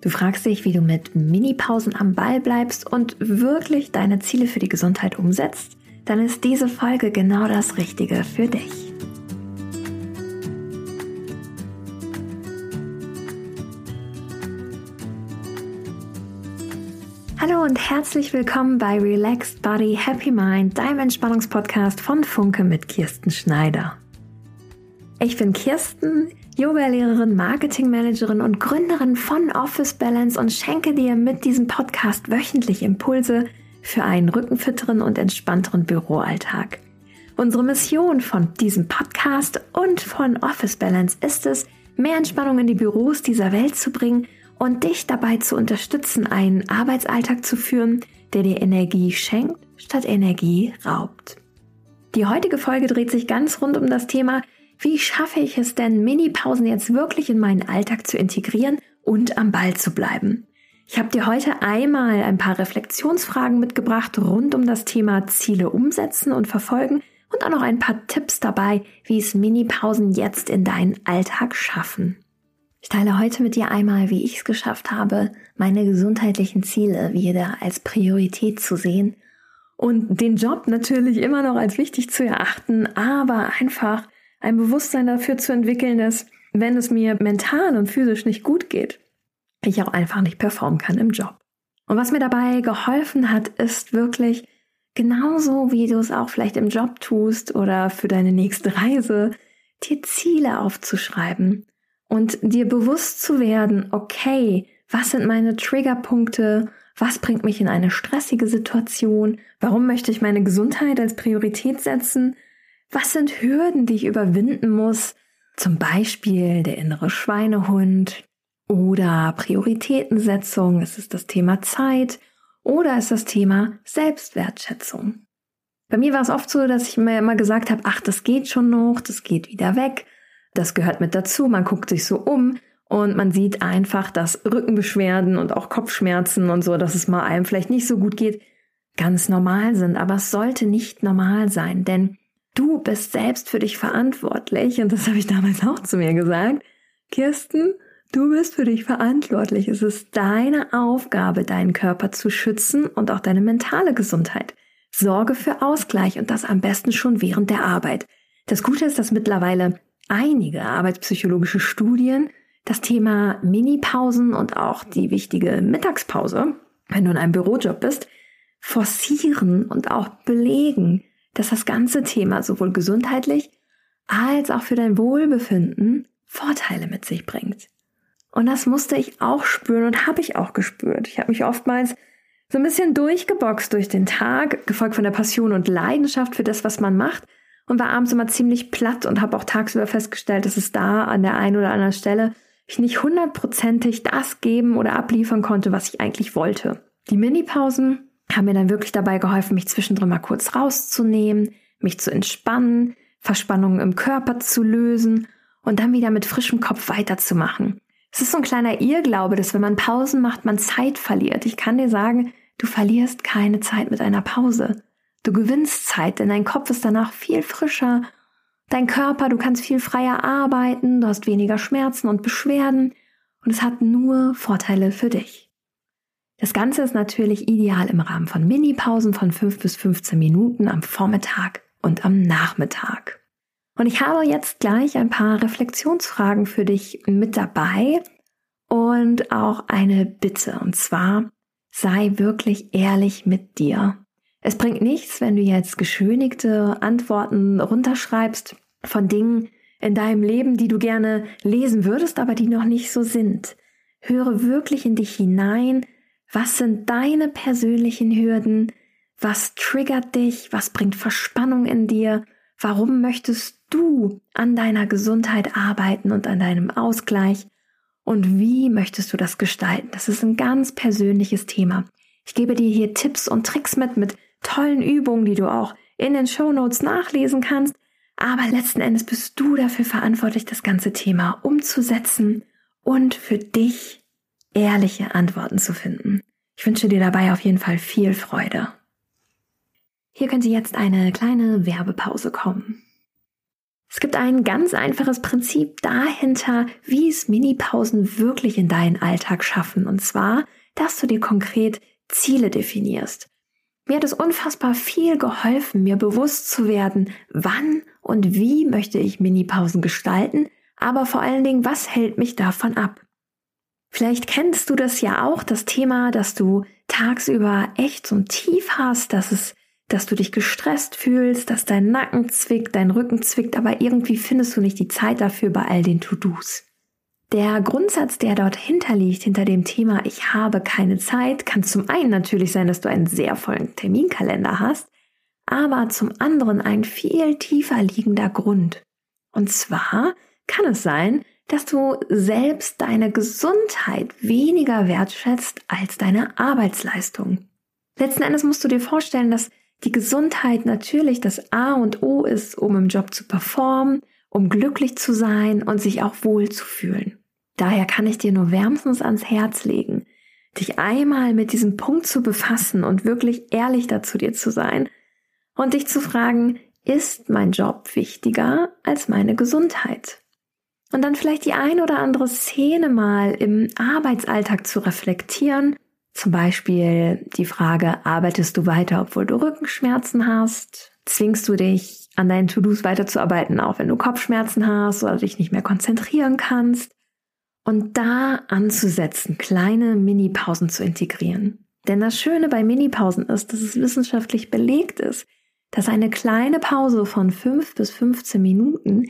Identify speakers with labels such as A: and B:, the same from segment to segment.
A: Du fragst dich, wie du mit Mini-Pausen am Ball bleibst und wirklich deine Ziele für die Gesundheit umsetzt? Dann ist diese Folge genau das Richtige für dich. Hallo und herzlich willkommen bei Relaxed Body Happy Mind, deinem Entspannungspodcast von Funke mit Kirsten Schneider. Ich bin Kirsten, Yoga-Lehrerin, Marketingmanagerin und Gründerin von Office Balance und schenke dir mit diesem Podcast wöchentlich Impulse für einen rückenfitteren und entspannteren Büroalltag. Unsere Mission von diesem Podcast und von Office Balance ist es, mehr Entspannung in die Büros dieser Welt zu bringen und dich dabei zu unterstützen, einen Arbeitsalltag zu führen, der dir Energie schenkt, statt Energie raubt. Die heutige Folge dreht sich ganz rund um das Thema, wie schaffe ich es denn, Mini-Pausen jetzt wirklich in meinen Alltag zu integrieren und am Ball zu bleiben? Ich habe dir heute einmal ein paar Reflexionsfragen mitgebracht rund um das Thema Ziele umsetzen und verfolgen und auch noch ein paar Tipps dabei, wie es Mini-Pausen jetzt in deinen Alltag schaffen. Ich teile heute mit dir einmal, wie ich es geschafft habe, meine gesundheitlichen Ziele wieder als Priorität zu sehen und den Job natürlich immer noch als wichtig zu erachten, aber einfach ein Bewusstsein dafür zu entwickeln, dass wenn es mir mental und physisch nicht gut geht, ich auch einfach nicht performen kann im Job. Und was mir dabei geholfen hat, ist wirklich genauso wie du es auch vielleicht im Job tust oder für deine nächste Reise, dir Ziele aufzuschreiben und dir bewusst zu werden, okay, was sind meine Triggerpunkte? Was bringt mich in eine stressige Situation? Warum möchte ich meine Gesundheit als Priorität setzen? Was sind Hürden, die ich überwinden muss? Zum Beispiel der innere Schweinehund oder Prioritätensetzung. Ist es das Thema Zeit oder ist das Thema Selbstwertschätzung? Bei mir war es oft so, dass ich mir immer gesagt habe, ach, das geht schon noch, das geht wieder weg. Das gehört mit dazu. Man guckt sich so um und man sieht einfach, dass Rückenbeschwerden und auch Kopfschmerzen und so, dass es mal einem vielleicht nicht so gut geht, ganz normal sind. Aber es sollte nicht normal sein, denn Du bist selbst für dich verantwortlich und das habe ich damals auch zu mir gesagt. Kirsten, du bist für dich verantwortlich. Es ist deine Aufgabe, deinen Körper zu schützen und auch deine mentale Gesundheit. Sorge für Ausgleich und das am besten schon während der Arbeit. Das Gute ist, dass mittlerweile einige arbeitspsychologische Studien das Thema Minipausen und auch die wichtige Mittagspause, wenn du in einem Bürojob bist, forcieren und auch belegen, dass das ganze Thema sowohl gesundheitlich als auch für dein Wohlbefinden Vorteile mit sich bringt. Und das musste ich auch spüren und habe ich auch gespürt. Ich habe mich oftmals so ein bisschen durchgeboxt durch den Tag, gefolgt von der Passion und Leidenschaft für das, was man macht und war abends immer ziemlich platt und habe auch tagsüber festgestellt, dass es da an der einen oder anderen Stelle ich nicht hundertprozentig das geben oder abliefern konnte, was ich eigentlich wollte. Die Minipausen haben mir dann wirklich dabei geholfen, mich zwischendrin mal kurz rauszunehmen, mich zu entspannen, Verspannungen im Körper zu lösen und dann wieder mit frischem Kopf weiterzumachen. Es ist so ein kleiner Irrglaube, dass wenn man Pausen macht, man Zeit verliert. Ich kann dir sagen, du verlierst keine Zeit mit einer Pause. Du gewinnst Zeit, denn dein Kopf ist danach viel frischer. Dein Körper, du kannst viel freier arbeiten, du hast weniger Schmerzen und Beschwerden und es hat nur Vorteile für dich. Das Ganze ist natürlich ideal im Rahmen von Mini-Pausen von 5 bis 15 Minuten am Vormittag und am Nachmittag. Und ich habe jetzt gleich ein paar Reflexionsfragen für dich mit dabei und auch eine Bitte. Und zwar, sei wirklich ehrlich mit dir. Es bringt nichts, wenn du jetzt geschönigte Antworten runterschreibst von Dingen in deinem Leben, die du gerne lesen würdest, aber die noch nicht so sind. Höre wirklich in dich hinein, was sind deine persönlichen Hürden? Was triggert dich? Was bringt Verspannung in dir? Warum möchtest du an deiner Gesundheit arbeiten und an deinem Ausgleich? Und wie möchtest du das gestalten? Das ist ein ganz persönliches Thema. Ich gebe dir hier Tipps und Tricks mit, mit tollen Übungen, die du auch in den Show Notes nachlesen kannst. Aber letzten Endes bist du dafür verantwortlich, das ganze Thema umzusetzen und für dich ehrliche Antworten zu finden. Ich wünsche dir dabei auf jeden Fall viel Freude. Hier könnte jetzt eine kleine Werbepause kommen. Es gibt ein ganz einfaches Prinzip dahinter, wie es Minipausen wirklich in deinen Alltag schaffen. Und zwar, dass du dir konkret Ziele definierst. Mir hat es unfassbar viel geholfen, mir bewusst zu werden, wann und wie möchte ich Minipausen gestalten, aber vor allen Dingen, was hält mich davon ab? Vielleicht kennst du das ja auch, das Thema, dass du tagsüber echt so ein Tief hast, dass es, dass du dich gestresst fühlst, dass dein Nacken zwickt, dein Rücken zwickt, aber irgendwie findest du nicht die Zeit dafür bei all den To-Dos. Der Grundsatz, der dort hinterliegt, hinter dem Thema Ich habe keine Zeit, kann zum einen natürlich sein, dass du einen sehr vollen Terminkalender hast, aber zum anderen ein viel tiefer liegender Grund. Und zwar kann es sein, dass du selbst deine Gesundheit weniger wertschätzt als deine Arbeitsleistung. Letzten Endes musst du dir vorstellen, dass die Gesundheit natürlich das A und O ist, um im Job zu performen, um glücklich zu sein und sich auch wohl zu fühlen. Daher kann ich dir nur wärmstens ans Herz legen, dich einmal mit diesem Punkt zu befassen und wirklich ehrlich dazu dir zu sein und dich zu fragen, ist mein Job wichtiger als meine Gesundheit? Und dann vielleicht die ein oder andere Szene mal im Arbeitsalltag zu reflektieren. Zum Beispiel die Frage, arbeitest du weiter, obwohl du Rückenschmerzen hast? Zwingst du dich an deinen To-Dos weiterzuarbeiten, auch wenn du Kopfschmerzen hast oder dich nicht mehr konzentrieren kannst. Und da anzusetzen, kleine Mini-Pausen zu integrieren. Denn das Schöne bei Mini-Pausen ist, dass es wissenschaftlich belegt ist, dass eine kleine Pause von 5 bis 15 Minuten,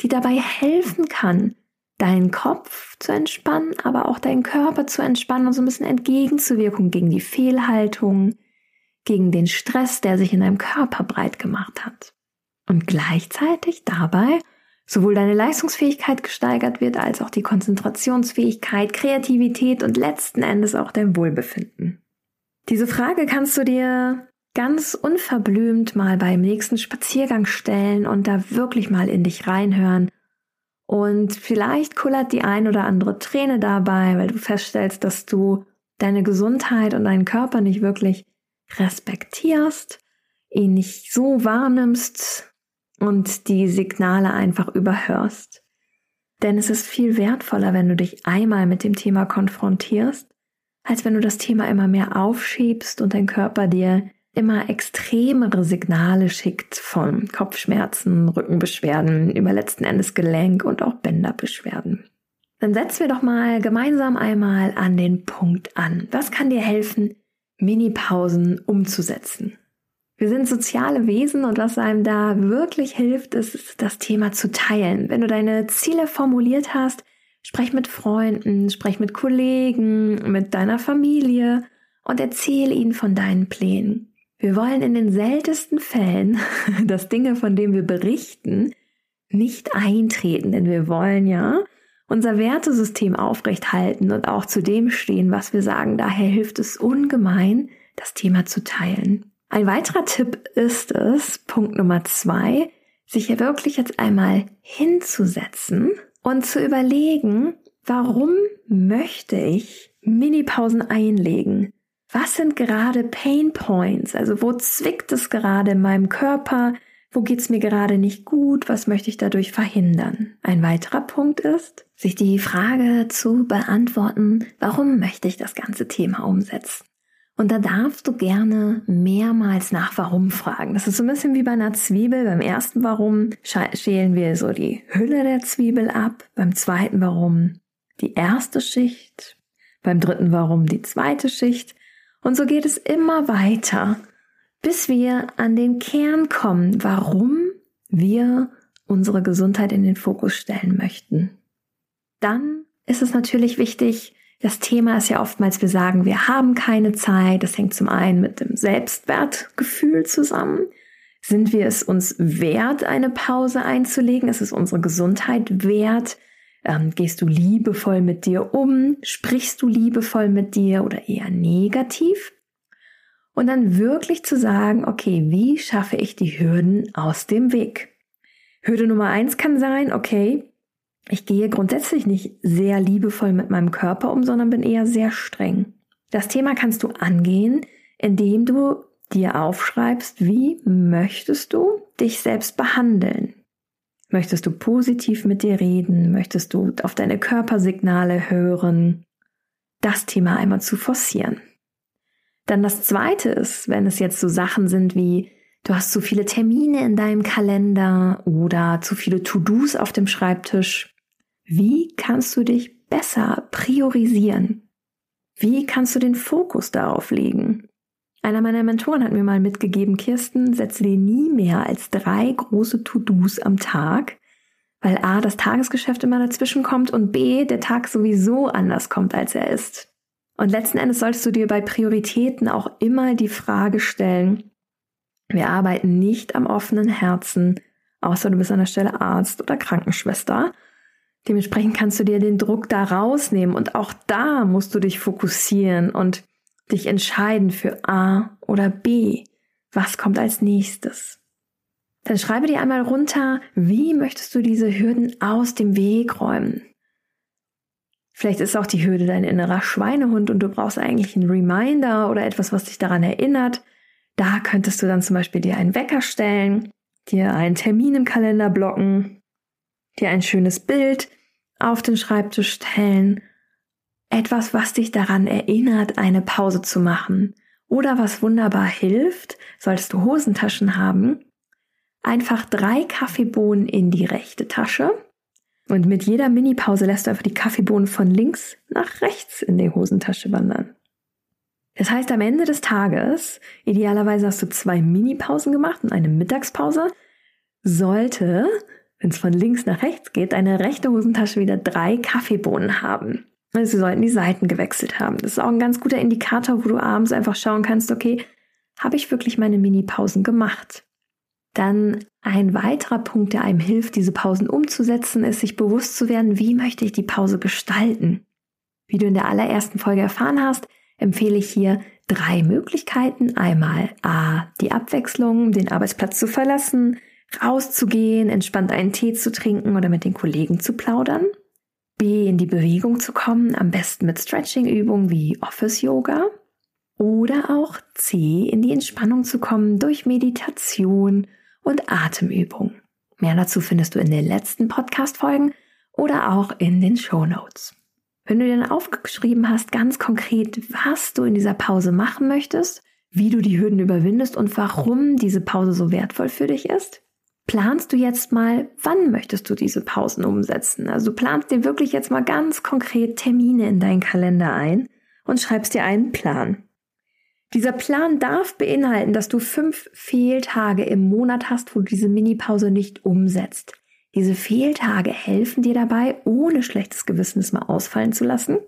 A: die dabei helfen kann, deinen Kopf zu entspannen, aber auch deinen Körper zu entspannen und so ein bisschen entgegenzuwirken gegen die Fehlhaltung, gegen den Stress, der sich in deinem Körper breit gemacht hat und gleichzeitig dabei sowohl deine Leistungsfähigkeit gesteigert wird, als auch die Konzentrationsfähigkeit, Kreativität und letzten Endes auch dein Wohlbefinden. Diese Frage kannst du dir ganz unverblümt mal beim nächsten Spaziergang stellen und da wirklich mal in dich reinhören. Und vielleicht kullert die ein oder andere Träne dabei, weil du feststellst, dass du deine Gesundheit und deinen Körper nicht wirklich respektierst, ihn nicht so wahrnimmst, und die Signale einfach überhörst. Denn es ist viel wertvoller, wenn du dich einmal mit dem Thema konfrontierst, als wenn du das Thema immer mehr aufschiebst und dein Körper dir immer extremere Signale schickt von Kopfschmerzen, Rückenbeschwerden, über letzten Endes Gelenk und auch Bänderbeschwerden. Dann setzen wir doch mal gemeinsam einmal an den Punkt an. Was kann dir helfen, Minipausen umzusetzen? Wir sind soziale Wesen und was einem da wirklich hilft, ist das Thema zu teilen. Wenn du deine Ziele formuliert hast, sprech mit Freunden, sprech mit Kollegen, mit deiner Familie und erzähle ihnen von deinen Plänen. Wir wollen in den seltensten Fällen, dass Dinge, von denen wir berichten, nicht eintreten, denn wir wollen ja unser Wertesystem aufrechthalten und auch zu dem stehen, was wir sagen. Daher hilft es ungemein, das Thema zu teilen. Ein weiterer Tipp ist es, Punkt Nummer zwei, sich hier wirklich jetzt einmal hinzusetzen und zu überlegen, warum möchte ich Minipausen einlegen? Was sind gerade Pain Points? Also wo zwickt es gerade in meinem Körper? Wo geht's mir gerade nicht gut? Was möchte ich dadurch verhindern? Ein weiterer Punkt ist, sich die Frage zu beantworten, warum möchte ich das ganze Thema umsetzen? Und da darfst du gerne mehrmals nach Warum fragen. Das ist so ein bisschen wie bei einer Zwiebel. Beim ersten Warum schälen wir so die Hülle der Zwiebel ab. Beim zweiten Warum die erste Schicht. Beim dritten Warum die zweite Schicht. Und so geht es immer weiter, bis wir an den Kern kommen, warum wir unsere Gesundheit in den Fokus stellen möchten. Dann ist es natürlich wichtig, das Thema ist ja oftmals, wir sagen, wir haben keine Zeit. Das hängt zum einen mit dem Selbstwertgefühl zusammen. Sind wir es uns wert, eine Pause einzulegen? Ist es unsere Gesundheit wert? Ähm, gehst du liebevoll mit dir um? Sprichst du liebevoll mit dir oder eher negativ? Und dann wirklich zu sagen, okay, wie schaffe ich die Hürden aus dem Weg? Hürde Nummer eins kann sein, okay, ich gehe grundsätzlich nicht sehr liebevoll mit meinem Körper um, sondern bin eher sehr streng. Das Thema kannst du angehen, indem du dir aufschreibst, wie möchtest du dich selbst behandeln? Möchtest du positiv mit dir reden? Möchtest du auf deine Körpersignale hören? Das Thema einmal zu forcieren. Dann das zweite ist, wenn es jetzt so Sachen sind wie, du hast zu viele Termine in deinem Kalender oder zu viele To-Dos auf dem Schreibtisch. Wie kannst du dich besser priorisieren? Wie kannst du den Fokus darauf legen? Einer meiner Mentoren hat mir mal mitgegeben, Kirsten, setze dir nie mehr als drei große To-Dos am Tag, weil A, das Tagesgeschäft immer dazwischen kommt und B, der Tag sowieso anders kommt, als er ist. Und letzten Endes solltest du dir bei Prioritäten auch immer die Frage stellen, wir arbeiten nicht am offenen Herzen, außer du bist an der Stelle Arzt oder Krankenschwester. Dementsprechend kannst du dir den Druck da rausnehmen und auch da musst du dich fokussieren und dich entscheiden für A oder B. Was kommt als nächstes? Dann schreibe dir einmal runter, wie möchtest du diese Hürden aus dem Weg räumen? Vielleicht ist auch die Hürde dein innerer Schweinehund und du brauchst eigentlich einen Reminder oder etwas, was dich daran erinnert. Da könntest du dann zum Beispiel dir einen Wecker stellen, dir einen Termin im Kalender blocken, dir ein schönes Bild auf den Schreibtisch stellen etwas, was dich daran erinnert, eine Pause zu machen. Oder was wunderbar hilft, solltest du Hosentaschen haben, einfach drei Kaffeebohnen in die rechte Tasche. Und mit jeder Mini-Pause lässt du einfach die Kaffeebohnen von links nach rechts in die Hosentasche wandern. Das heißt, am Ende des Tages, idealerweise hast du zwei Mini-Pausen gemacht und eine Mittagspause, sollte, wenn es von links nach rechts geht, deine rechte Hosentasche wieder drei Kaffeebohnen haben. Sie sollten die Seiten gewechselt haben. Das ist auch ein ganz guter Indikator, wo du abends einfach schauen kannst, okay, habe ich wirklich meine Mini-Pausen gemacht? Dann ein weiterer Punkt, der einem hilft, diese Pausen umzusetzen, ist, sich bewusst zu werden, wie möchte ich die Pause gestalten? Wie du in der allerersten Folge erfahren hast, empfehle ich hier drei Möglichkeiten. Einmal A, die Abwechslung, den Arbeitsplatz zu verlassen, rauszugehen, entspannt einen Tee zu trinken oder mit den Kollegen zu plaudern. B, in die Bewegung zu kommen, am besten mit Stretching-Übungen wie Office-Yoga. Oder auch C, in die Entspannung zu kommen durch Meditation und Atemübung. Mehr dazu findest du in den letzten Podcast-Folgen oder auch in den Show Notes. Wenn du dann aufgeschrieben hast, ganz konkret, was du in dieser Pause machen möchtest, wie du die Hürden überwindest und warum diese Pause so wertvoll für dich ist, planst du jetzt mal, wann möchtest du diese Pausen umsetzen? Also du planst dir wirklich jetzt mal ganz konkret Termine in deinen Kalender ein und schreibst dir einen Plan. Dieser Plan darf beinhalten, dass du fünf Fehltage im Monat hast, wo du diese Minipause nicht umsetzt. Diese Fehltage helfen dir dabei, ohne schlechtes Gewissen es mal ausfallen zu lassen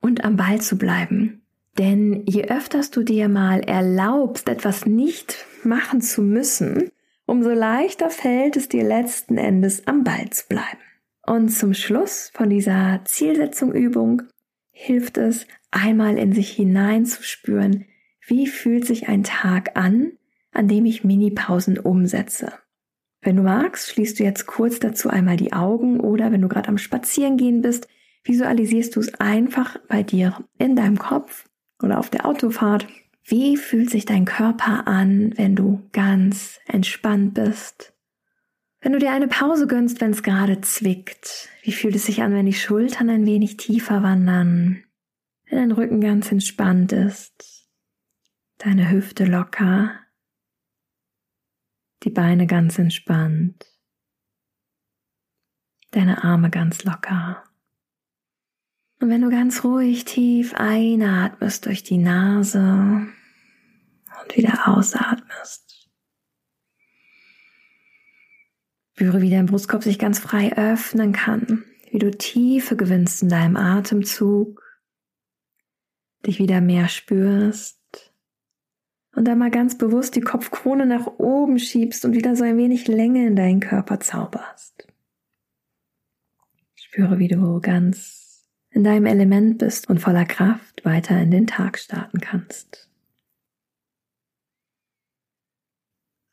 A: und am Ball zu bleiben. Denn je öfters du dir mal erlaubst, etwas nicht machen zu müssen, umso leichter fällt es dir letzten Endes am Ball zu bleiben. Und zum Schluss von dieser Zielsetzung-Übung hilft es, einmal in sich hineinzuspüren, wie fühlt sich ein Tag an, an dem ich Mini-Pausen umsetze. Wenn du magst, schließt du jetzt kurz dazu einmal die Augen oder wenn du gerade am Spazierengehen bist, visualisierst du es einfach bei dir in deinem Kopf oder auf der Autofahrt wie fühlt sich dein Körper an, wenn du ganz entspannt bist? Wenn du dir eine Pause gönnst, wenn es gerade zwickt, wie fühlt es sich an, wenn die Schultern ein wenig tiefer wandern, wenn dein Rücken ganz entspannt ist, deine Hüfte locker, die Beine ganz entspannt, deine Arme ganz locker. Und wenn du ganz ruhig tief einatmest durch die Nase und wieder ausatmest. Spüre, wie dein Brustkorb sich ganz frei öffnen kann, wie du Tiefe gewinnst in deinem Atemzug, dich wieder mehr spürst und dann mal ganz bewusst die Kopfkrone nach oben schiebst und wieder so ein wenig Länge in deinen Körper zauberst. Spüre, wie du ganz in deinem Element bist und voller Kraft weiter in den Tag starten kannst.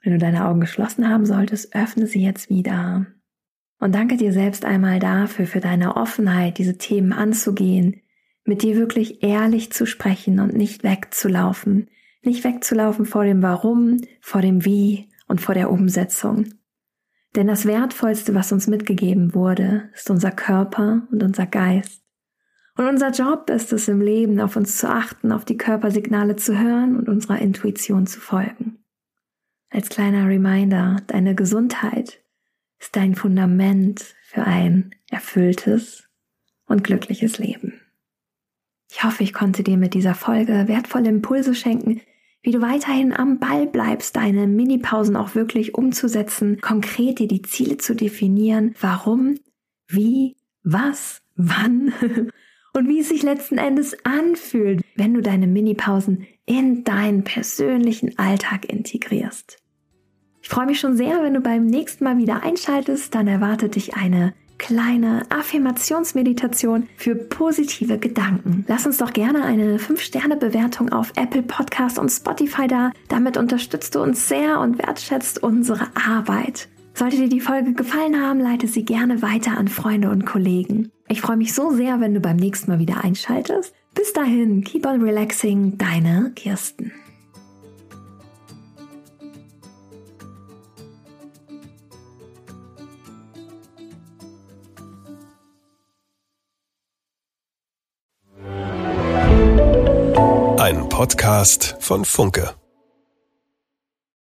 A: Wenn du deine Augen geschlossen haben solltest, öffne sie jetzt wieder. Und danke dir selbst einmal dafür, für deine Offenheit, diese Themen anzugehen, mit dir wirklich ehrlich zu sprechen und nicht wegzulaufen, nicht wegzulaufen vor dem Warum, vor dem Wie und vor der Umsetzung. Denn das Wertvollste, was uns mitgegeben wurde, ist unser Körper und unser Geist. Und unser Job ist es im Leben, auf uns zu achten, auf die Körpersignale zu hören und unserer Intuition zu folgen. Als kleiner Reminder, deine Gesundheit ist dein Fundament für ein erfülltes und glückliches Leben. Ich hoffe, ich konnte dir mit dieser Folge wertvolle Impulse schenken, wie du weiterhin am Ball bleibst, deine Minipausen auch wirklich umzusetzen, konkret dir die Ziele zu definieren, warum, wie, was, wann und wie es sich letzten Endes anfühlt, wenn du deine Minipausen in deinen persönlichen Alltag integrierst. Ich freue mich schon sehr, wenn du beim nächsten Mal wieder einschaltest, dann erwartet dich eine kleine Affirmationsmeditation für positive Gedanken. Lass uns doch gerne eine 5-Sterne-Bewertung auf Apple Podcast und Spotify da. Damit unterstützt du uns sehr und wertschätzt unsere Arbeit. Sollte dir die Folge gefallen haben, leite sie gerne weiter an Freunde und Kollegen. Ich freue mich so sehr, wenn du beim nächsten Mal wieder einschaltest. Bis dahin, keep on relaxing, deine Kirsten.
B: Ein Podcast von Funke.